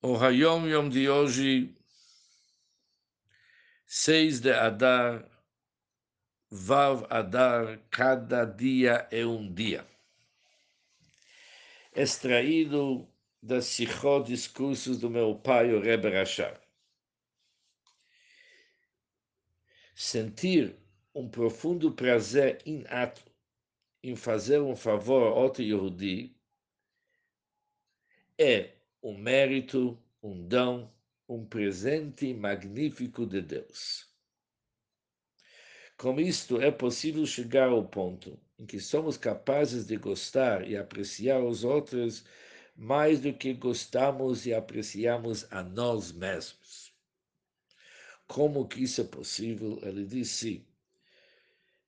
O Hayom Yom de hoje, 6 de Adar, Vav Adar, cada dia é um dia. Extraído das Sichot discursos do meu pai, o Rebbe Rashab. Sentir um profundo prazer inato em fazer um favor a outro Yehudi é um mérito, um dom, um presente magnífico de Deus. Com isto é possível chegar ao ponto em que somos capazes de gostar e apreciar os outros mais do que gostamos e apreciamos a nós mesmos. Como que isso é possível? Ele diz sim.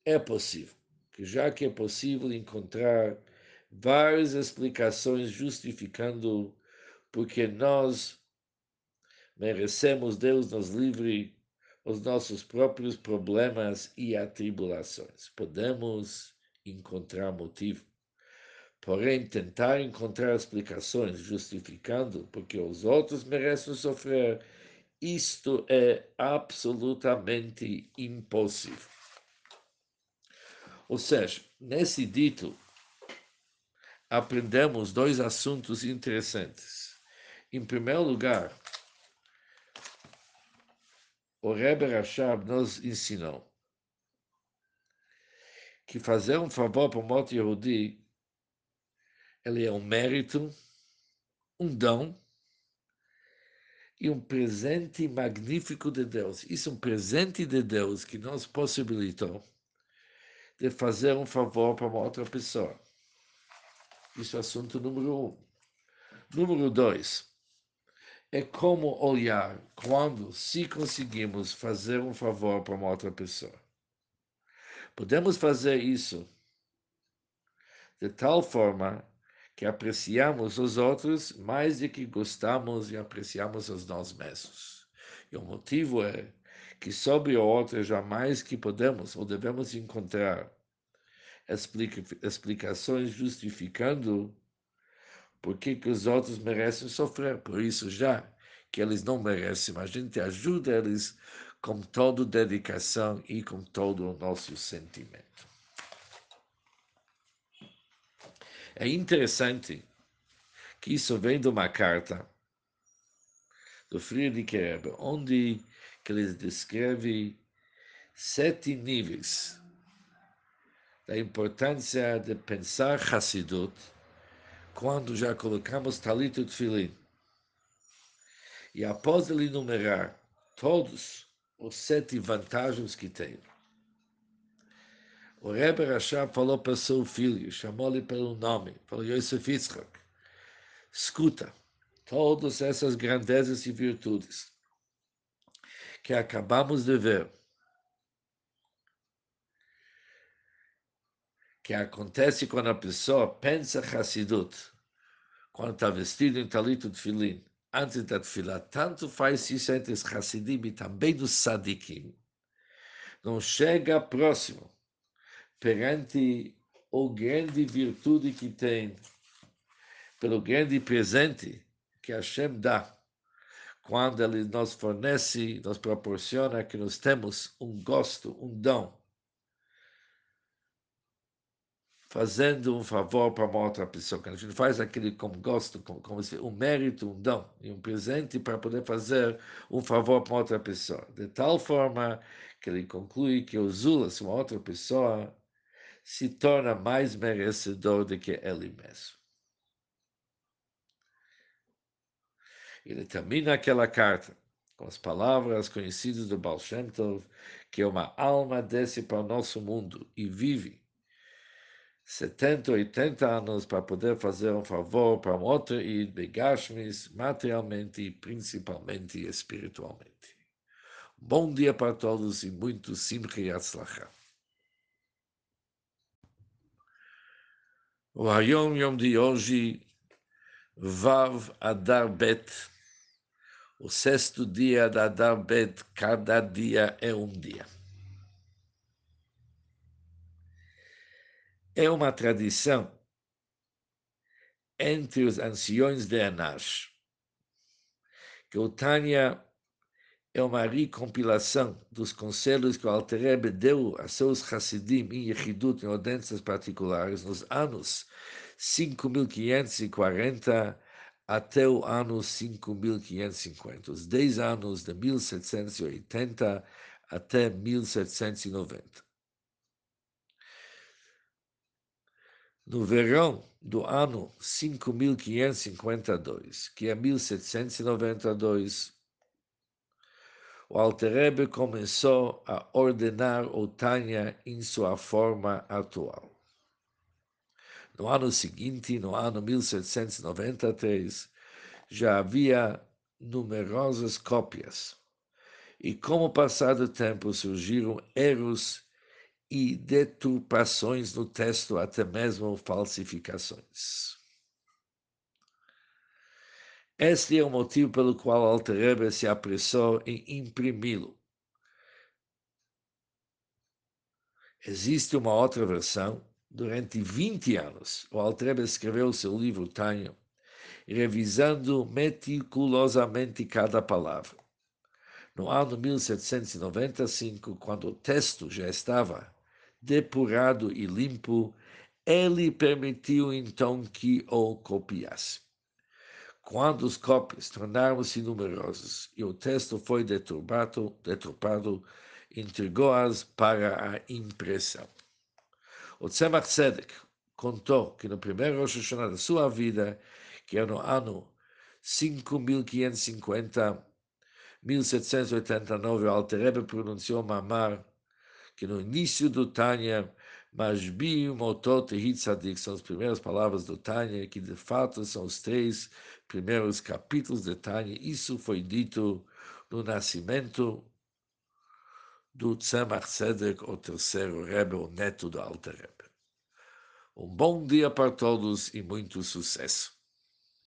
É possível, que já que é possível encontrar várias explicações justificando porque nós merecemos Deus nos livre os nossos próprios problemas e atribulações. Podemos encontrar motivo. Porém, tentar encontrar explicações justificando porque os outros merecem sofrer, isto é absolutamente impossível. Ou seja, nesse dito, aprendemos dois assuntos interessantes. Em primeiro lugar, o Rebbe Rashab nos ensinou que fazer um favor para o Moto Yehudi ele é um mérito, um dom e um presente magnífico de Deus. Isso é um presente de Deus que nos possibilitou de fazer um favor para uma outra pessoa. Isso é assunto número um. Número dois é como olhar quando, se conseguimos fazer um favor para uma outra pessoa. Podemos fazer isso de tal forma que apreciamos os outros mais do que gostamos e apreciamos os nós mesmos. E o motivo é que sobre o outro jamais que podemos ou devemos encontrar explica, explicações justificando por que, os outros merecem sofrer. Por isso, já que eles não merecem, a gente ajuda eles com toda dedicação e com todo o nosso sentimento. É interessante que isso vem de uma carta do Friedrich Rebbe, onde que ele descreve sete níveis da importância de pensar Hassidut quando já colocamos Talit e Tfilin. E após ele enumerar todos os sete vantagens que tem, o Rebbe Rashab falou para seu filho, chamou-lhe pelo nome, falou Yosef Yitzchak, escuta todas essas grandezas e virtudes que acabamos de ver, que acontece quando a pessoa pensa Hassidut, quando está vestido em talito de filim, antes da tefilá, tanto faz isso entre os Hassidim e também dos Sadikim, não chega próximo perante o grande virtude que tem, pelo grande presente que Hashem dá, quando Ele nos fornece, nos proporciona que nós temos um gosto, um dom, fazendo um favor para uma outra pessoa. Quando a gente faz aquele com gosto, como, como se um mérito, um dom e um presente para poder fazer um favor para outra pessoa. De tal forma que ele conclui que o Zula, se uma outra pessoa se torna mais merecedor do que ele mesmo. Ele termina aquela carta com as palavras conhecidas do Baal Shem Tov, que uma alma desce para o nosso mundo e vive 70, 80 anos para poder fazer um favor para um outro e begashmis materialmente e principalmente espiritualmente. Bom dia para todos e muito simcha e atzlacha. O Hayom Yom de hoje, Vav Adar Bet, o sexto dia da Adar Bet, cada dia é um dia. É uma tradição entre os anciões de Anash, que o Tânia é uma recompilação dos conselhos que o Alter deu a seus Hassidim em Yechidut, em audiências particulares, nos anos 5540 até o ano 5550, os 10 anos de 1780 até 1790. No verão do ano 5552, que é 1792, o Alterebe começou a ordenar o Tânia em sua forma atual. No ano seguinte, no ano 1793, já havia numerosas cópias. E com o passar do tempo surgiram erros e deturpações no texto, até mesmo falsificações. Este é o motivo pelo qual Alter se apressou em imprimi-lo. Existe uma outra versão. Durante 20 anos, o Alter escreveu seu livro Tanho, revisando meticulosamente cada palavra. No ano 1795, quando o texto já estava depurado e limpo, ele permitiu então que o copiasse. Quando os cópias tornaram-se numerosos e o texto foi deturbado, deturpado, entregou-as para a impressão. O Tzemach Tzedek contou que no primeiro Rosh Hashanah da sua vida, que é no ano 5550, 1789, o Alter pronunciou Mamar que no início do Tânia, Mashbi Motot Hitzadik são as primeiras palavras do Tânia, que de fato são os três primeiros capítulos de Tânia. Isso foi dito no nascimento do Tzemach Tzedek, o terceiro Rebbe, o neto do Alter Rebbe. Um bom dia para todos e muito sucesso.